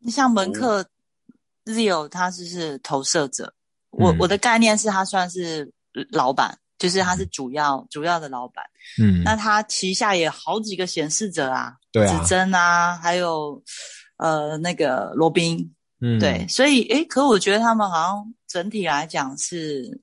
你像门客 Zio，他就是投射者。我我的概念是他算是老板，就是他是主要主要的老板。嗯，那他旗下也好几个显示者啊，对啊，子珍啊，还有呃那个罗宾。嗯，对，所以诶，可我觉得他们好像整体来讲是，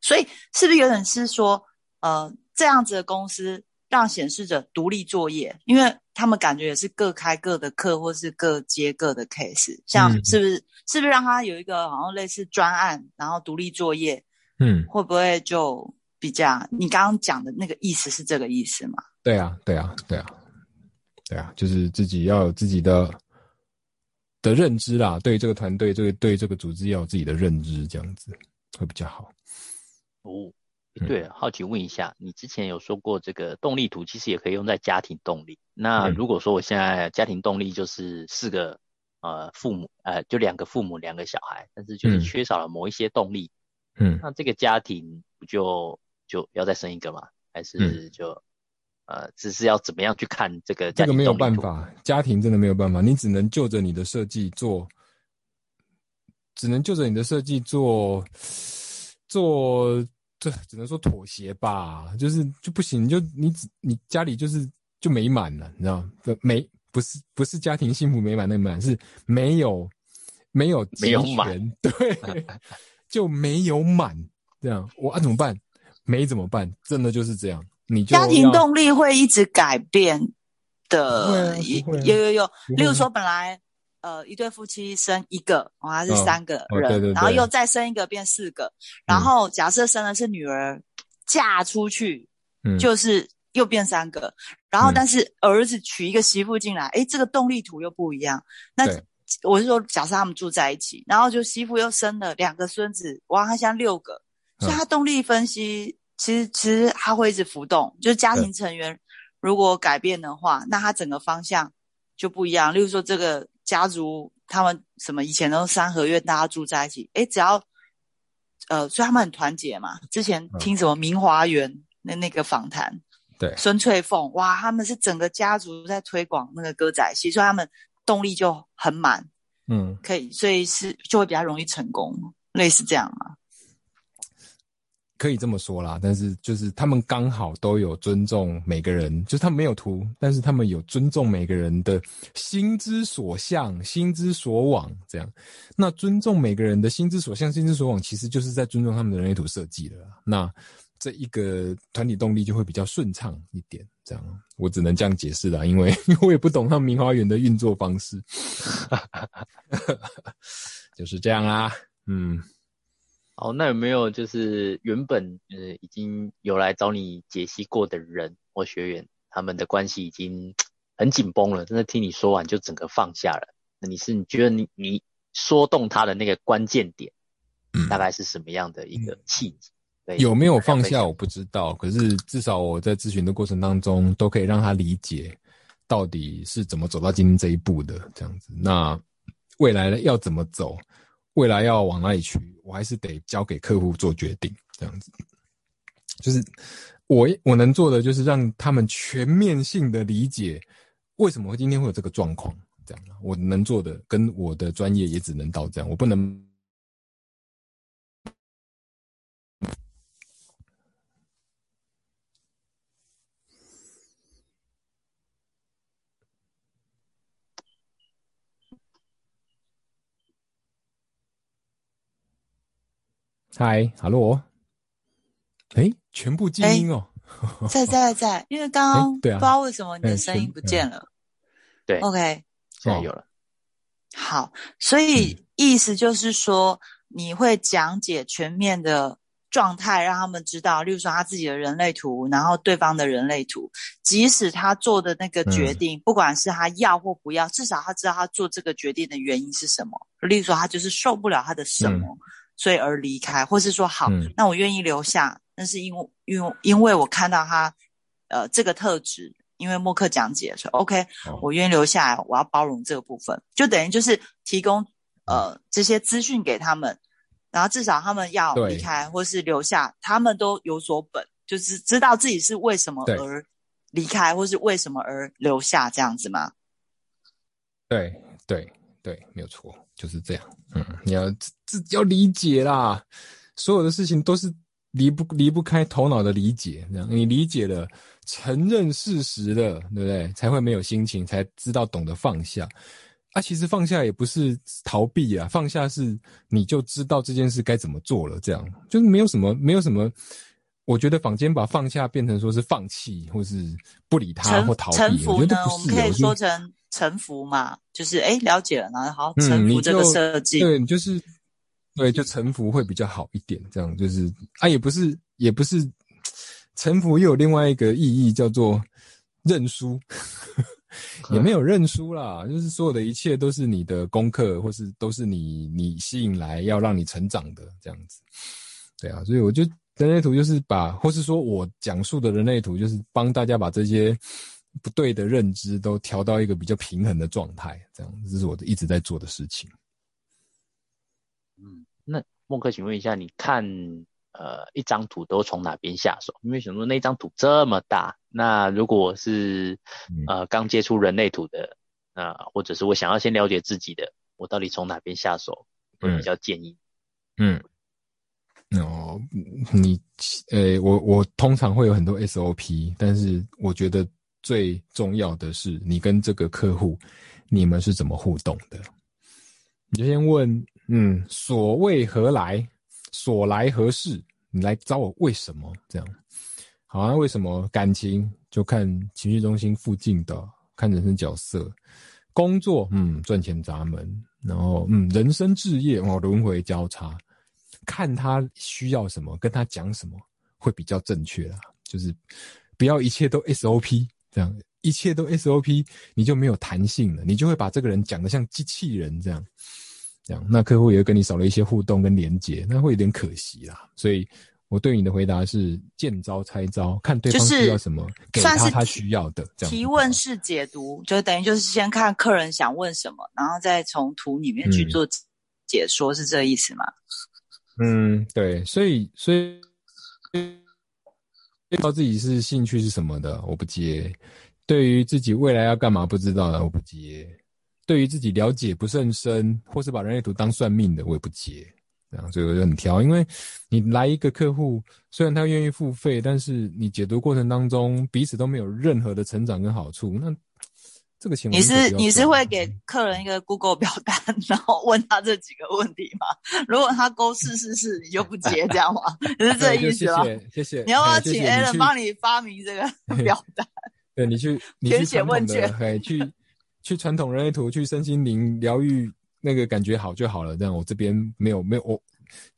所以是不是有点是说，呃，这样子的公司让显示者独立作业，因为他们感觉也是各开各的课，或是各接各的 case，像是不是是不是让他有一个好像类似专案，然后独立作业，嗯，会不会就比较你刚刚讲的那个意思是这个意思吗？对啊，对啊，对啊，对啊，就是自己要有自己的。的认知啦，对这个团队，这个对这个组织要有自己的认知，这样子会比较好。哦，对，好奇问一下，你之前有说过这个动力图其实也可以用在家庭动力。那如果说我现在家庭动力就是四个呃父母，呃就两个父母两个小孩，但是就是缺少了某一些动力，嗯，那这个家庭不就就要再生一个吗？还是就？呃，只是要怎么样去看这个？这个没有办法，家庭真的没有办法，你只能就着你的设计做，只能就着你的设计做，做这只能说妥协吧，就是就不行，就你只你家里就是就美满了，你知道吗？没不是不是家庭幸福美满那满，是没有没有没有满，对，就没有满，这样我啊怎么办？没怎么办？真的就是这样。你家庭动力会一直改变的，有有有。例如说，本来呃一对夫妻生一个，还是三个人，然后又再生一个变四个，然后假设生的是女儿，嫁出去，就是又变三个，然后但是儿子娶一个媳妇进来，哎，这个动力图又不一样。那我是说，假设他们住在一起，然后就媳妇又生了两个孙子，哇，他像六个，所以他动力分析。其实，其实他会一直浮动。就是家庭成员如果改变的话，那他整个方向就不一样。例如说，这个家族他们什么以前都三合院，大家住在一起，诶只要呃，所以他们很团结嘛。之前听什么明华园那那个访谈，对孙翠凤，哇，他们是整个家族在推广那个歌仔戏，所以他们动力就很满。嗯，可以，所以是就会比较容易成功，类似这样嘛。可以这么说啦，但是就是他们刚好都有尊重每个人，就是他们没有图，但是他们有尊重每个人的心之所向、心之所往，这样。那尊重每个人的心之所向、心之所往，其实就是在尊重他们的人类图设计了。那这一个团体动力就会比较顺畅一点，这样。我只能这样解释了，因为我也不懂他们明花园的运作方式，就是这样啦，嗯。好，那有没有就是原本呃已经有来找你解析过的人或学员，他们的关系已经很紧绷了，真的听你说完就整个放下了。那你是你觉得你你说动他的那个关键点，嗯大概是什么样的一个契机？有没有放下我不知道，可是至少我在咨询的过程当中，都可以让他理解到底是怎么走到今天这一步的这样子。那未来呢要怎么走？未来要往哪里去，我还是得交给客户做决定。这样子，就是我我能做的，就是让他们全面性的理解为什么会今天会有这个状况。这样，我能做的跟我的专业也只能到这样，我不能。嗨，哈喽，哎，全部静音哦，在在在，因为刚刚不知道为什么你的声音不见了。对，OK，现在有了。好，所以意思就是说，你会讲解全面的状态，让他们知道，例如说他自己的人类图，然后对方的人类图，即使他做的那个决定，不管是他要或不要，至少他知道他做这个决定的原因是什么。例如说，他就是受不了他的什么。所以而离开，或是说好，那我愿意留下，那是因为因为因为我看到他，呃，这个特质，因为默克讲解说，OK，我愿意留下来，我要包容这个部分，就等于就是提供呃这些资讯给他们，然后至少他们要离开或是留下，他们都有所本，就是知道自己是为什么而离开，或是为什么而留下这样子吗？对对。对，没有错，就是这样。嗯，你要自己要理解啦，所有的事情都是离不离不开头脑的理解。这样，你理解了，承认事实了，对不对？才会没有心情，才知道懂得放下。啊，其实放下也不是逃避啊，放下是你就知道这件事该怎么做了。这样就是没有什么，没有什么。我觉得坊间把放下变成说是放弃，或是不理他或逃避，我觉得不是。我们可以说成。臣服嘛，就是哎，了解了，然后好臣服这个设计，对，就是对，就臣服会比较好一点。这样就是啊，也不是，也不是臣服，又有另外一个意义叫做认输，也没有认输啦，就是所有的一切都是你的功课，或是都是你你吸引来要让你成长的这样子。对啊，所以我就人类图就是把，或是说我讲述的人类图就是帮大家把这些。不对的认知都调到一个比较平衡的状态，这样这是我一直在做的事情。嗯，那孟克，请问一下，你看呃一张图都从哪边下手？因为想说那张图这么大，那如果是呃刚接触人类图的，那或者是我想要先了解自己的，我到底从哪边下手会比较建议？嗯，哦，你呃我我通常会有很多 SOP，但是我觉得。最重要的是，你跟这个客户，你们是怎么互动的？你就先问，嗯，所谓何来？所来何事？你来找我为什么？这样，好啊？为什么？感情就看情绪中心附近的，看人生角色，工作，嗯，赚钱闸门，然后，嗯，人生置业，哦，轮回交叉，看他需要什么，跟他讲什么会比较正确啦。就是不要一切都 SOP。这样一切都 SOP，你就没有弹性了，你就会把这个人讲得像机器人这样，这样那客户也会跟你少了一些互动跟连接，那会有点可惜啦。所以我对你的回答是见招拆招，看对方需要什么，给他他需要的。这样提问式解读，就等于就是先看客人想问什么，然后再从图里面去做解说，是这意思吗？嗯，对，所以所以。知道自己是兴趣是什么的，我不接；对于自己未来要干嘛不知道的，我不接；对于自己了解不甚深，或是把人类图当算命的，我也不接。这样，所以我就很挑，因为你来一个客户，虽然他愿意付费，但是你解读过程当中彼此都没有任何的成长跟好处，那。这个情况你是你是会给客人一个 Google 表单，然后问他这几个问题吗？如果他勾是是是，你就不接这样吗？是这意思吗？谢谢谢谢。你要不要请 Alan 帮你发明这个表单？对你去填写问卷，嘿，去去传统人类图，去身心灵疗愈，那个感觉好就好了。这样我这边没有没有，我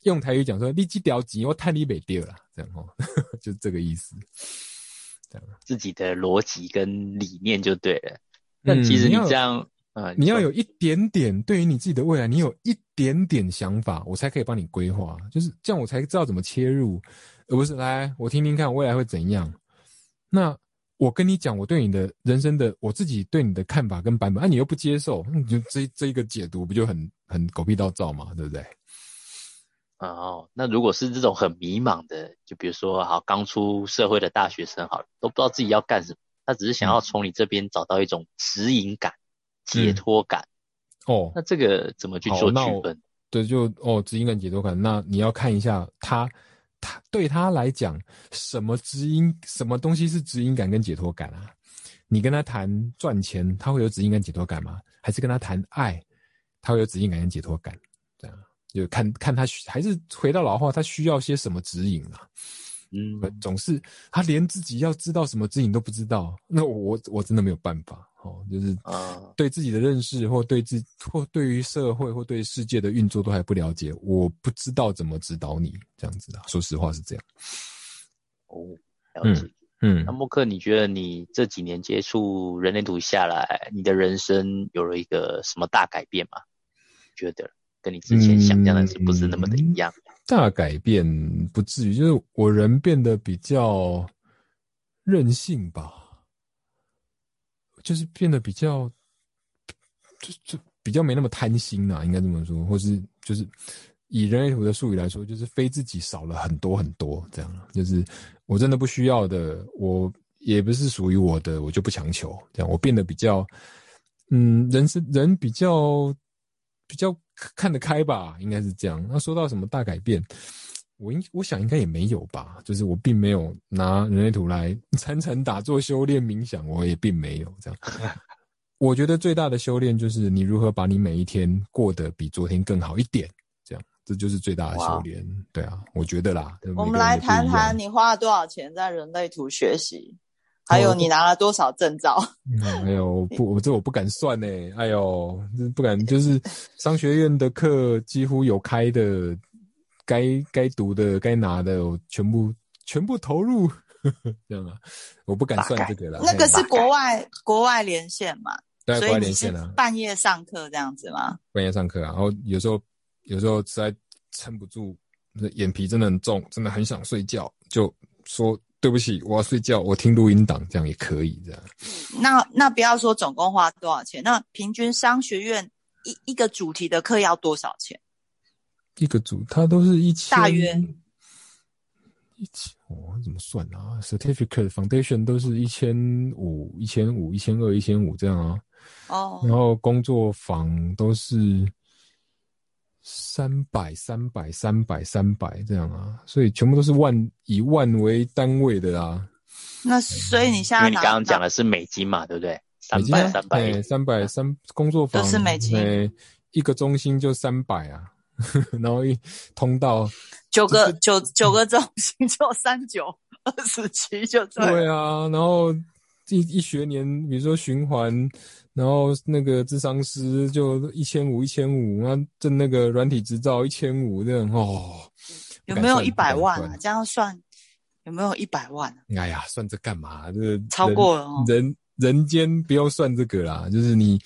用台语讲说，立即调级，我太你北掉了，这样哦，就这个意思。这样自己的逻辑跟理念就对了。但其实你这样，呃，你要有一点点对于你自己的未来，你有一点点想法，我才可以帮你规划，就是这样，我才知道怎么切入，而不是来我听听看未来会怎样。那我跟你讲，我对你的人生的我自己对你的看法跟版本，啊，你又不接受，你就这这一个解读不就很很狗屁倒灶嘛，对不对？哦，那如果是这种很迷茫的，就比如说好刚出社会的大学生，好都不知道自己要干什么。他只是想要从你这边找到一种指引感、解脱感。哦，那这个怎么去做区分？对，就哦，指引感、解脱感。那你要看一下他，他对他来讲，什么指引，什么东西是指引感跟解脱感啊？你跟他谈赚钱，他会有指引感、解脱感吗？还是跟他谈爱，他会有指引感跟解脱感？这样就看看他还是回到老话，他需要些什么指引啊？嗯，总是他连自己要知道什么自己都不知道，那我我真的没有办法哦，就是啊，对自己的认识或对自或对于社会或对世界的运作都还不了解，我不知道怎么指导你这样子的。说实话是这样。哦，了解。嗯，那默克，你觉得你这几年接触人类图下来，你的人生有了一个什么大改变吗？觉得跟你之前想象的是不是那么的一样？大改变不至于，就是我人变得比较任性吧，就是变得比较，就就比较没那么贪心啦，应该这么说，或是就是以人类图的术语来说，就是非自己少了很多很多，这样，就是我真的不需要的，我也不是属于我的，我就不强求，这样，我变得比较，嗯，人是人比较比较看得开吧，应该是这样。那说到什么大改变，我应我想应该也没有吧，就是我并没有拿人类图来层层打坐修炼冥想，我也并没有这样。我觉得最大的修炼就是你如何把你每一天过得比昨天更好一点，这样这就是最大的修炼。对啊，我觉得啦。我们来谈谈你花了多少钱在人类图学习。还有你拿了多少证照？哎呦，不，我这我不敢算呢。哎呦，不敢，就是商学院的课几乎有开的，该该读的、该拿的，我全部全部投入，这样啊，我不敢算这个了。那个是国外国外连线嘛？对，国外连线啊，半夜上课这样子吗？半夜上课啊，然后有时候有时候实在撑不住，眼皮真的很重，真的很想睡觉，就说。对不起，我要睡觉。我听录音档，这样也可以这样。那那不要说总共花多少钱，那平均商学院一一个主题的课要多少钱？一个主，它都是一千，大约一千。哦，怎么算啊？Certificate Foundation 都是一千五、一千五、一千二、一千五这样啊。哦。然后工作坊都是。三百三百三百三百这样啊，所以全部都是万以万为单位的啊。那所以你现在你刚刚讲的是美金嘛，对不对？三百三百。三百三工作坊都是美金，一个中心就三百啊，然后一通道九个九九个中心就三九二十七就对啊，然后一一学年，比如说循环。然后那个智商师就一千五一千五，那挣那个软体执照一千五这样哦，有没有一百万啊？这样算有没有一百万？哎呀，算这干嘛？这超过了人人间不要算这个啦，就是你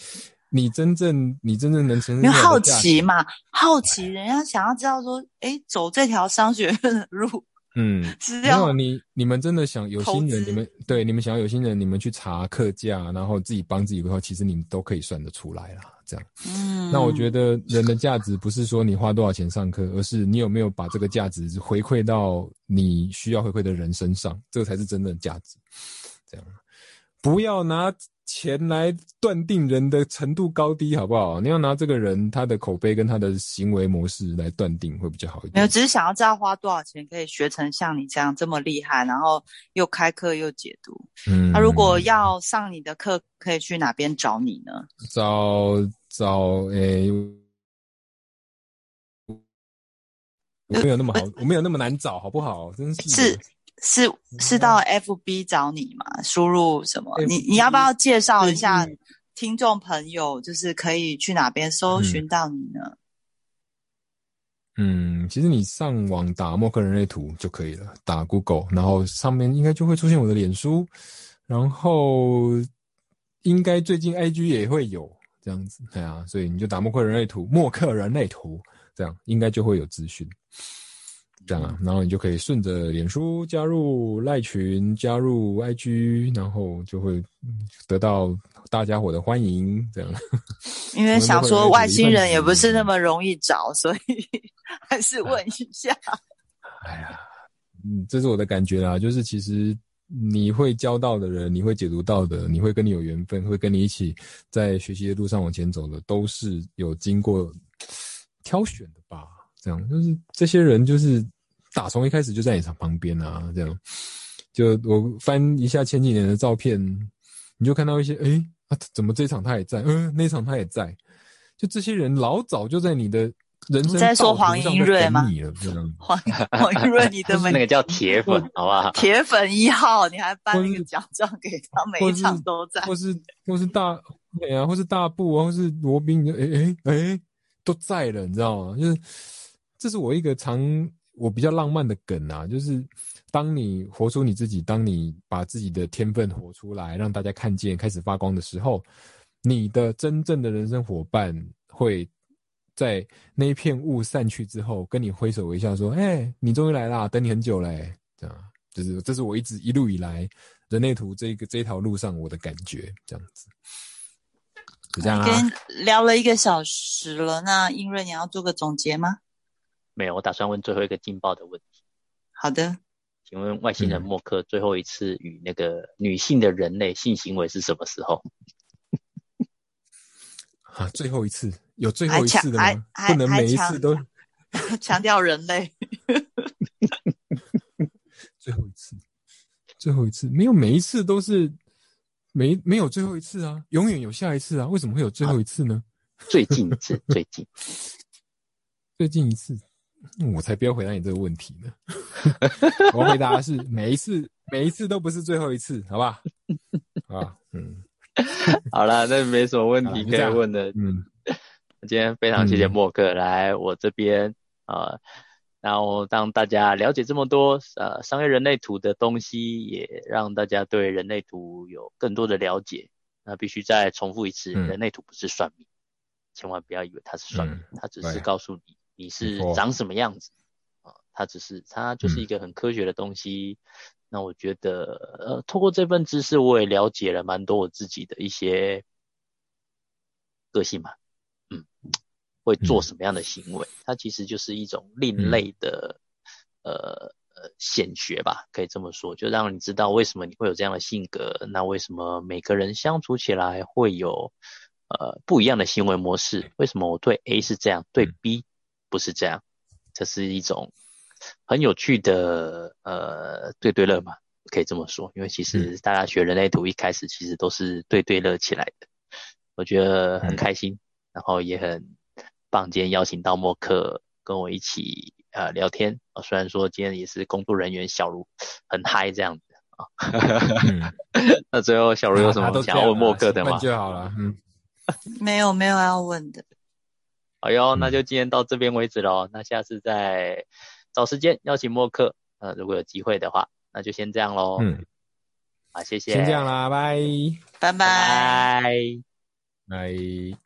你真正你真正能承受。因为好奇嘛，好奇人家想要知道说，哎，走这条商学院的路。嗯，是这样。你你们真的想有心人，你们对你们想要有心人，你们去查课价，然后自己帮自己规划，其实你们都可以算得出来啦。这样，嗯，那我觉得人的价值不是说你花多少钱上课，而是你有没有把这个价值回馈到你需要回馈的人身上，这个才是真正的价值。这样，不要拿。钱来断定人的程度高低，好不好？你要拿这个人他的口碑跟他的行为模式来断定，会比较好一点。没有，只是想要知道花多少钱可以学成像你这样这么厉害，然后又开课又解读。嗯，那如果要上你的课，可以去哪边找你呢？找找诶，我没有那么好，我没有那么难找，好不好？真是是。是是到 F B 找你吗？输入什么？你你要不要介绍一下听众朋友，就是可以去哪边搜寻到你呢？嗯，其实你上网打默克人类图就可以了，打 Google，然后上面应该就会出现我的脸书，然后应该最近 I G 也会有这样子，对啊，所以你就打默克人类图，默克人类图，这样应该就会有资讯。这样啊，然后你就可以顺着脸书加入赖群，加入 IG，然后就会得到大家伙的欢迎。这样，因为想说外星人也不是那么容易找，所以还是问一下。哎呀，嗯，这是我的感觉啦，就是其实你会交到的人，你会解读到的，你会跟你有缘分，会跟你一起在学习的路上往前走的，都是有经过挑选的吧。这样就是这些人就是打从一开始就在你场旁边啊，这样就我翻一下前几年的照片，你就看到一些哎啊，怎么这场他也在，嗯，那场他也在，就这些人老早就在你的人生。你在说黄英瑞吗？黄黄英瑞，你的 那个叫铁粉，好不好？铁粉一号，你还颁那个奖状给他，每一场都在。或是或是大美啊，或是大布啊，或是罗宾，哎哎哎，都在了，你知道吗？就是。这是我一个常我比较浪漫的梗啊，就是当你活出你自己，当你把自己的天分活出来，让大家看见，开始发光的时候，你的真正的人生伙伴会在那一片雾散去之后，跟你挥手微笑说：“哎，你终于来啦，等你很久嘞。”这样，就是这是我一直一路以来人类图这个这条路上我的感觉，这样子。就这样啊。跟聊了一个小时了，那英瑞，你要做个总结吗？没有，我打算问最后一个劲爆的问题。好的，请问外星人默克最后一次与那个女性的人类性行为是什么时候？啊，最后一次有最后一次的吗？不能每一次都 强调人类。最后一次，最后一次，没有每一次都是没没有最后一次啊，永远有下一次啊，为什么会有最后一次呢？最近一次，最近，最近一次，我才不要回答你这个问题呢。我回答的是每一次，每一次都不是最后一次，好吧？啊，嗯，好了，那没什么问题可以问的。嗯，今天非常谢谢莫克来我这边啊。然后，让大家了解这么多呃商业人类图的东西，也让大家对人类图有更多的了解。那必须再重复一次，人类图不是算命，千万不要以为它是算命，它只是告诉你你是长什么样子啊。它只是它就是一个很科学的东西。那我觉得，呃，通过这份知识，我也了解了蛮多我自己的一些个性嘛，嗯。会做什么样的行为？它其实就是一种另类的，呃呃，显学吧，可以这么说，就让你知道为什么你会有这样的性格，那为什么每个人相处起来会有呃不一样的行为模式？为什么我对 A 是这样，对 B 不是这样？这是一种很有趣的呃对对乐嘛，可以这么说，因为其实大家学人类图一开始其实都是对对乐起来的，我觉得很开心，然后也很。棒，今天邀请到默克跟我一起呃聊天。啊，虽然说今天也是工作人员小卢很嗨这样子啊，那最后小茹有什么想要问默克的吗？就好了，嗯，没有没有要问的，好哟，那就今天到这边为止喽，那下次再找时间邀请默克，呃，如果有机会的话，那就先这样喽，嗯，好，谢谢，先这样啦，拜。拜拜。拜。